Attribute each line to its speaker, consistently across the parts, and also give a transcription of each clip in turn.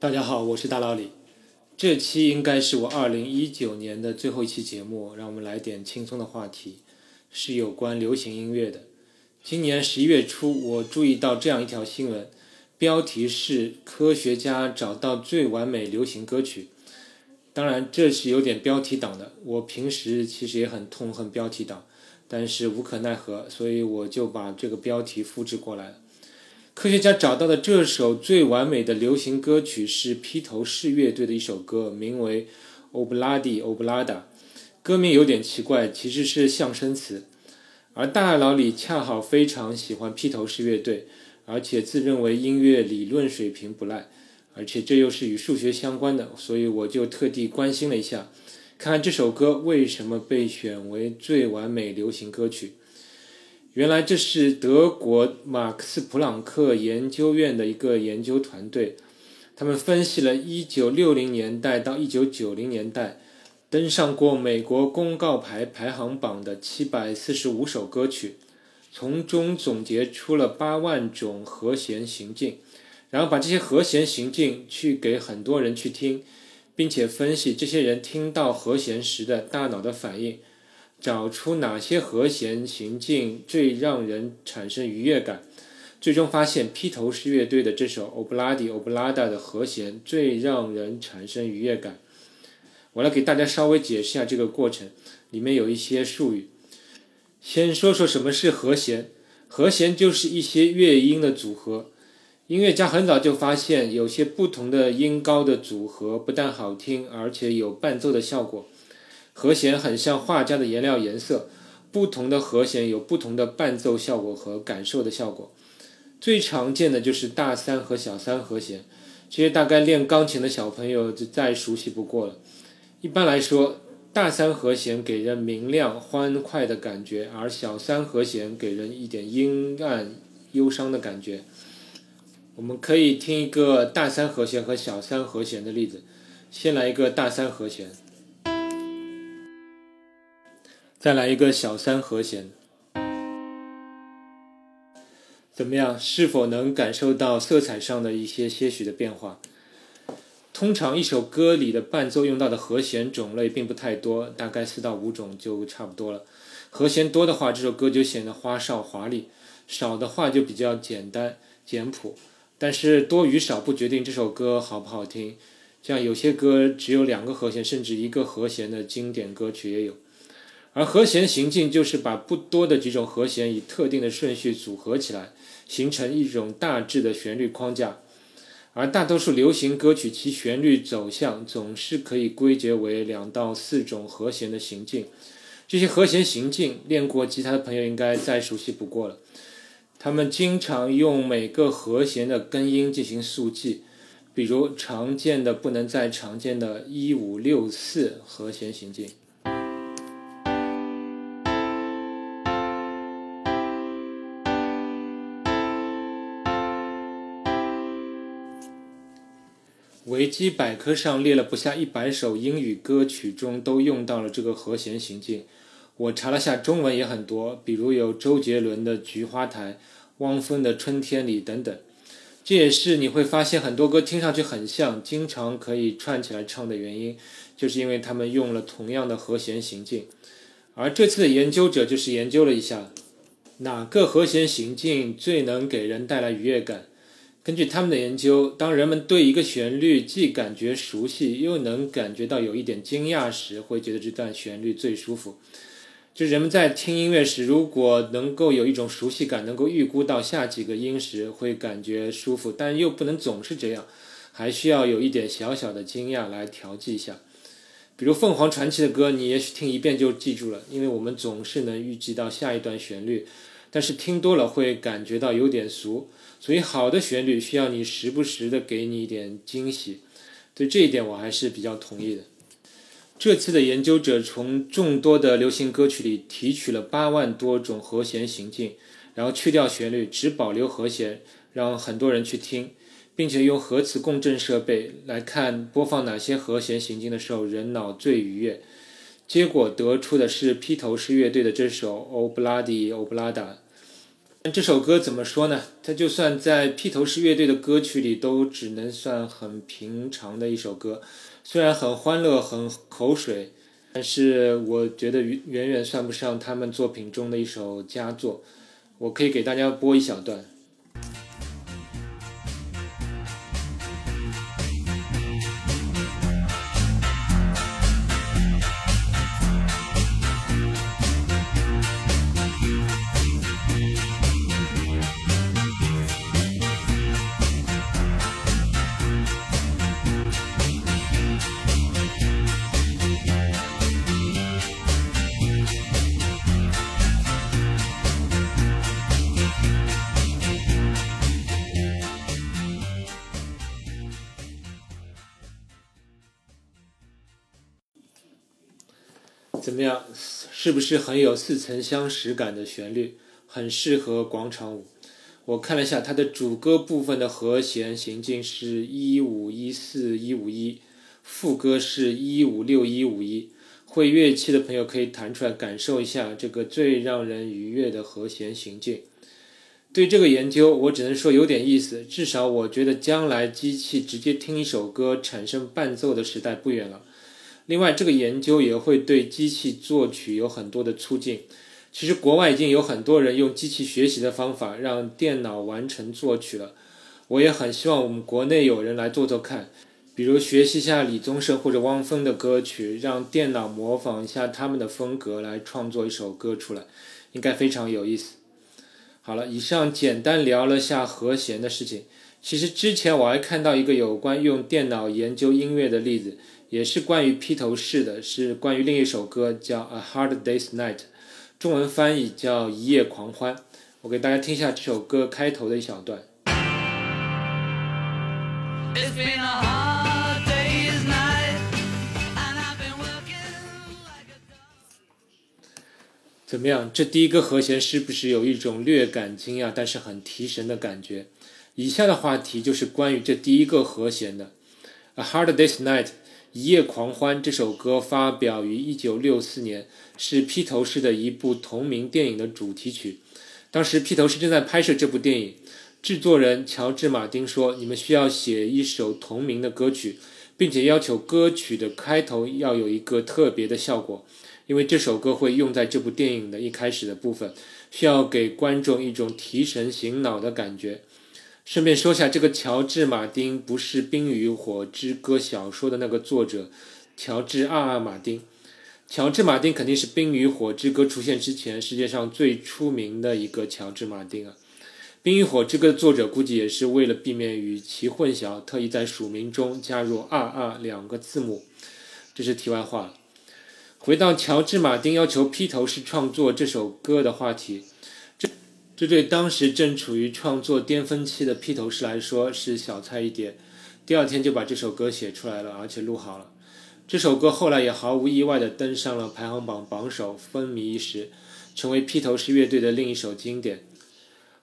Speaker 1: 大家好，我是大老李。这期应该是我二零一九年的最后一期节目，让我们来点轻松的话题，是有关流行音乐的。今年十一月初，我注意到这样一条新闻，标题是“科学家找到最完美流行歌曲”。当然，这是有点标题党的。我平时其实也很痛恨标题党，但是无可奈何，所以我就把这个标题复制过来了。科学家找到的这首最完美的流行歌曲是披头士乐队的一首歌，名为《Obladi Oblada》。歌名有点奇怪，其实是象声词。而大佬里恰好非常喜欢披头士乐队，而且自认为音乐理论水平不赖，而且这又是与数学相关的，所以我就特地关心了一下，看看这首歌为什么被选为最完美流行歌曲。原来这是德国马克思普朗克研究院的一个研究团队，他们分析了1960年代到1990年代登上过美国公告牌排行榜的745首歌曲，从中总结出了8万种和弦行进，然后把这些和弦行进去给很多人去听，并且分析这些人听到和弦时的大脑的反应。找出哪些和弦行进最让人产生愉悦感，最终发现披头士乐队的这首《Obladi Oblada》的和弦最让人产生愉悦感。我来给大家稍微解释一下这个过程，里面有一些术语。先说说什么是和弦，和弦就是一些乐音的组合。音乐家很早就发现，有些不同的音高的组合不但好听，而且有伴奏的效果。和弦很像画家的颜料颜色，不同的和弦有不同的伴奏效果和感受的效果。最常见的就是大三和小三和弦，这些大概练钢琴的小朋友就再熟悉不过了。一般来说，大三和弦给人明亮欢快的感觉，而小三和弦给人一点阴暗忧伤的感觉。我们可以听一个大三和弦和小三和弦的例子，先来一个大三和弦。再来一个小三和弦，怎么样？是否能感受到色彩上的一些些许的变化？通常一首歌里的伴奏用到的和弦种类并不太多，大概四到五种就差不多了。和弦多的话，这首歌就显得花哨华丽；少的话就比较简单简朴。但是多与少不决定这首歌好不好听。像有些歌只有两个和弦，甚至一个和弦的经典歌曲也有。而和弦行进就是把不多的几种和弦以特定的顺序组合起来，形成一种大致的旋律框架。而大多数流行歌曲其旋律走向总是可以归结为两到四种和弦的行进。这些和弦行进，练过吉他的朋友应该再熟悉不过了。他们经常用每个和弦的根音进行速记，比如常见的不能再常见的一五六四和弦行进。维基百科上列了不下一百首英语歌曲中都用到了这个和弦行进。我查了下，中文也很多，比如有周杰伦的《菊花台》、汪峰的《春天里》等等。这也是你会发现很多歌听上去很像，经常可以串起来唱的原因，就是因为他们用了同样的和弦行进。而这次的研究者就是研究了一下，哪个和弦行进最能给人带来愉悦感。根据他们的研究，当人们对一个旋律既感觉熟悉，又能感觉到有一点惊讶时，会觉得这段旋律最舒服。就是人们在听音乐时，如果能够有一种熟悉感，能够预估到下几个音时，会感觉舒服，但又不能总是这样，还需要有一点小小的惊讶来调剂一下。比如凤凰传奇的歌，你也许听一遍就记住了，因为我们总是能预计到下一段旋律，但是听多了会感觉到有点俗。所以，好的旋律需要你时不时的给你一点惊喜，对这一点我还是比较同意的。这次的研究者从众多的流行歌曲里提取了八万多种和弦行进，然后去掉旋律，只保留和弦，让很多人去听，并且用核磁共振设备来看播放哪些和弦行进的时候人脑最愉悦。结果得出的是披头士乐队的这首《O Bloody O Blada》。这首歌怎么说呢？它就算在披头士乐队的歌曲里，都只能算很平常的一首歌。虽然很欢乐、很口水，但是我觉得远远算不上他们作品中的一首佳作。我可以给大家播一小段。怎么样？是不是很有似曾相识感的旋律？很适合广场舞。我看了一下它的主歌部分的和弦行进是一五一四一五一，副歌是一五六一五一。会乐器的朋友可以弹出来感受一下这个最让人愉悦的和弦行进。对这个研究，我只能说有点意思。至少我觉得将来机器直接听一首歌产生伴奏的时代不远了。另外，这个研究也会对机器作曲有很多的促进。其实，国外已经有很多人用机器学习的方法让电脑完成作曲了。我也很希望我们国内有人来做做看，比如学习一下李宗盛或者汪峰的歌曲，让电脑模仿一下他们的风格来创作一首歌出来，应该非常有意思。好了，以上简单聊了下和弦的事情。其实之前我还看到一个有关用电脑研究音乐的例子。也是关于披头士的，是关于另一首歌，叫《A Hard Day's Night》，中文翻译叫《一夜狂欢》。我给大家听一下这首歌开头的一小段。怎么样？这第一个和弦是不是有一种略感惊讶，但是很提神的感觉？以下的话题就是关于这第一个和弦的，《A Hard Day's Night》。《一夜狂欢》这首歌发表于1964年，是披头士的一部同名电影的主题曲。当时披头士正在拍摄这部电影，制作人乔治·马丁说：“你们需要写一首同名的歌曲，并且要求歌曲的开头要有一个特别的效果，因为这首歌会用在这部电影的一开始的部分，需要给观众一种提神醒脑的感觉。”顺便说下，这个乔治·马丁不是《冰与火之歌》小说的那个作者，乔治·阿尔马丁。乔治·马丁肯定是《冰与火之歌》出现之前世界上最出名的一个乔治·马丁啊。《冰与火之歌》的作者估计也是为了避免与其混淆，特意在署名中加入二二两个字母。这是题外话了。回到乔治·马丁要求披头士创作这首歌的话题。这对当时正处于创作巅峰期的披头士来说是小菜一碟。第二天就把这首歌写出来了，而且录好了。这首歌后来也毫无意外地登上了排行榜榜首，风靡一时，成为披头士乐队的另一首经典。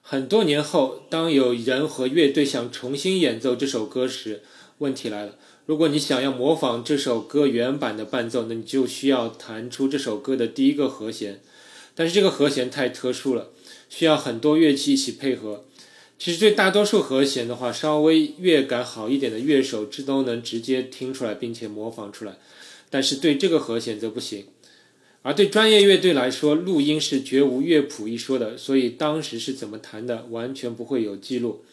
Speaker 1: 很多年后，当有人和乐队想重新演奏这首歌时，问题来了：如果你想要模仿这首歌原版的伴奏，那你就需要弹出这首歌的第一个和弦。但是这个和弦太特殊了。需要很多乐器一起配合。其实对大多数和弦的话，稍微乐感好一点的乐手，这都能直接听出来并且模仿出来。但是对这个和弦则不行。而对专业乐队来说，录音是绝无乐谱一说的，所以当时是怎么弹的，完全不会有记录。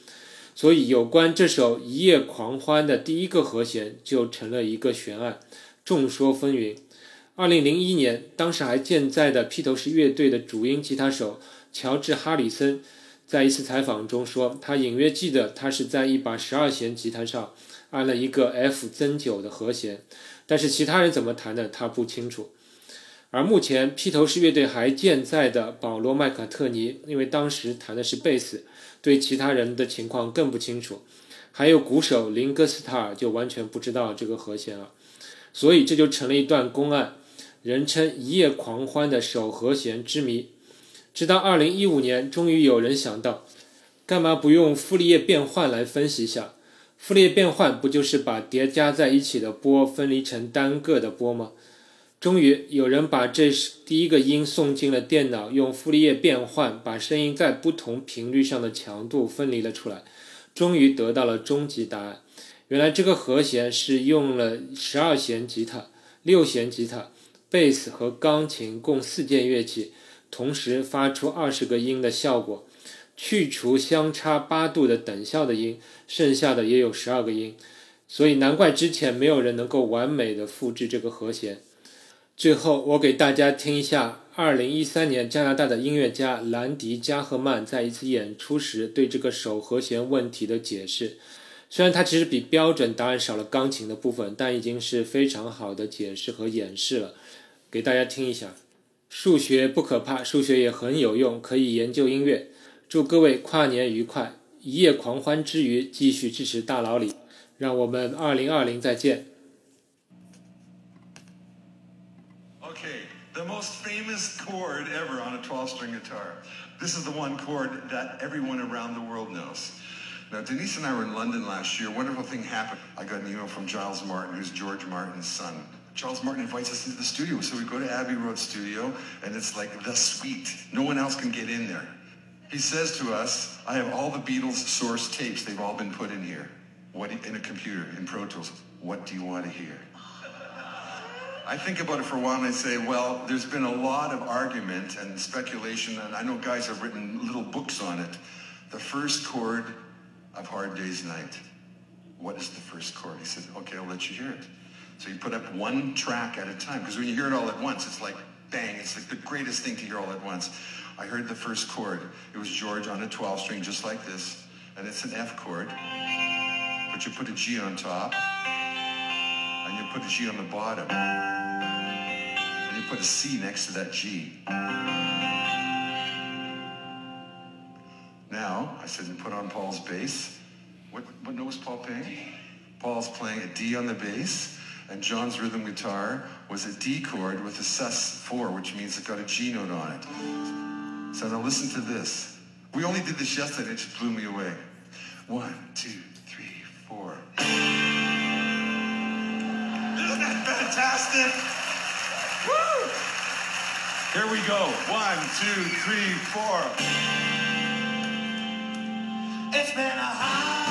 Speaker 1: 所以有关这首《一夜狂欢》的第一个和弦，就成了一个悬案，众说纷纭。二零零一年，当时还健在的披头士乐队的主音吉他手。乔治·哈里森在一次采访中说，他隐约记得他是在一把十二弦吉他上按了一个 F 增九的和弦，但是其他人怎么弹的他不清楚。而目前披头士乐队还健在的保罗·麦卡特尼，因为当时弹的是贝斯，对其他人的情况更不清楚。还有鼓手林戈斯塔尔就完全不知道这个和弦了，所以这就成了一段公案，人称“一夜狂欢”的首和弦之谜。直到二零一五年，终于有人想到，干嘛不用傅立叶变换来分析一下？傅立叶变换不就是把叠加在一起的波分离成单个的波吗？终于有人把这第一个音送进了电脑，用傅立叶变换，把声音在不同频率上的强度分离了出来，终于得到了终极答案。原来这个和弦是用了十二弦吉他、六弦吉他、贝斯和钢琴共四件乐器，同时发出二十个音的效果。去除相差八度的等效的音，剩下的也有十二个音，所以难怪之前没有人能够完美的复制这个和弦。最后，我给大家听一下2013年加拿大的音乐家兰迪·加赫曼在一次演出时对这个手和弦问题的解释。虽然他其实比标准答案少了钢琴的部分，但已经是非常好的解释和演示了。给大家听一下：数学不可怕，数学也很有用，可以研究音乐。祝各位跨年愉快！一夜狂欢之余，继续支持大佬里，让我们二零二零再见。
Speaker 2: Okay, the most famous chord ever on a 12-string guitar. This is the one chord that everyone around the world knows. Now, Denise and I were in London last year. A wonderful thing happened. I got an email from Giles Martin, who's George Martin's son. Charles Martin invites us into the studio. So we go to Abbey Road Studio, and it's like the suite. No one else can get in there. He says to us, I have all the Beatles source tapes. They've all been put in here. What in a computer, in Pro Tools. What do you want to hear? I think about it for a while and I say, well, there's been a lot of argument and speculation, and I know guys have written little books on it. The first chord of Hard Day's Night. What is the first chord? He said, okay, I'll let you hear it. So you put up one track at a time, because when you hear it all at once, it's like bang, it's like the greatest thing to hear all at once. I heard the first chord. It was George on a 12 string, just like this. And it's an F chord. But you put a G on top. And you put a G on the bottom. And you put a C next to that G. Now, I said, you put on Paul's bass. What, what note was Paul playing? Paul's playing a D on the bass, and John's rhythm guitar was a D chord with a sus4, which means it got a G note on it. So now listen to this. We only did this yesterday, it just blew me away. One, two, three, four. Isn't that fantastic? Woo! Here we go. One, two, three, four. It's been a high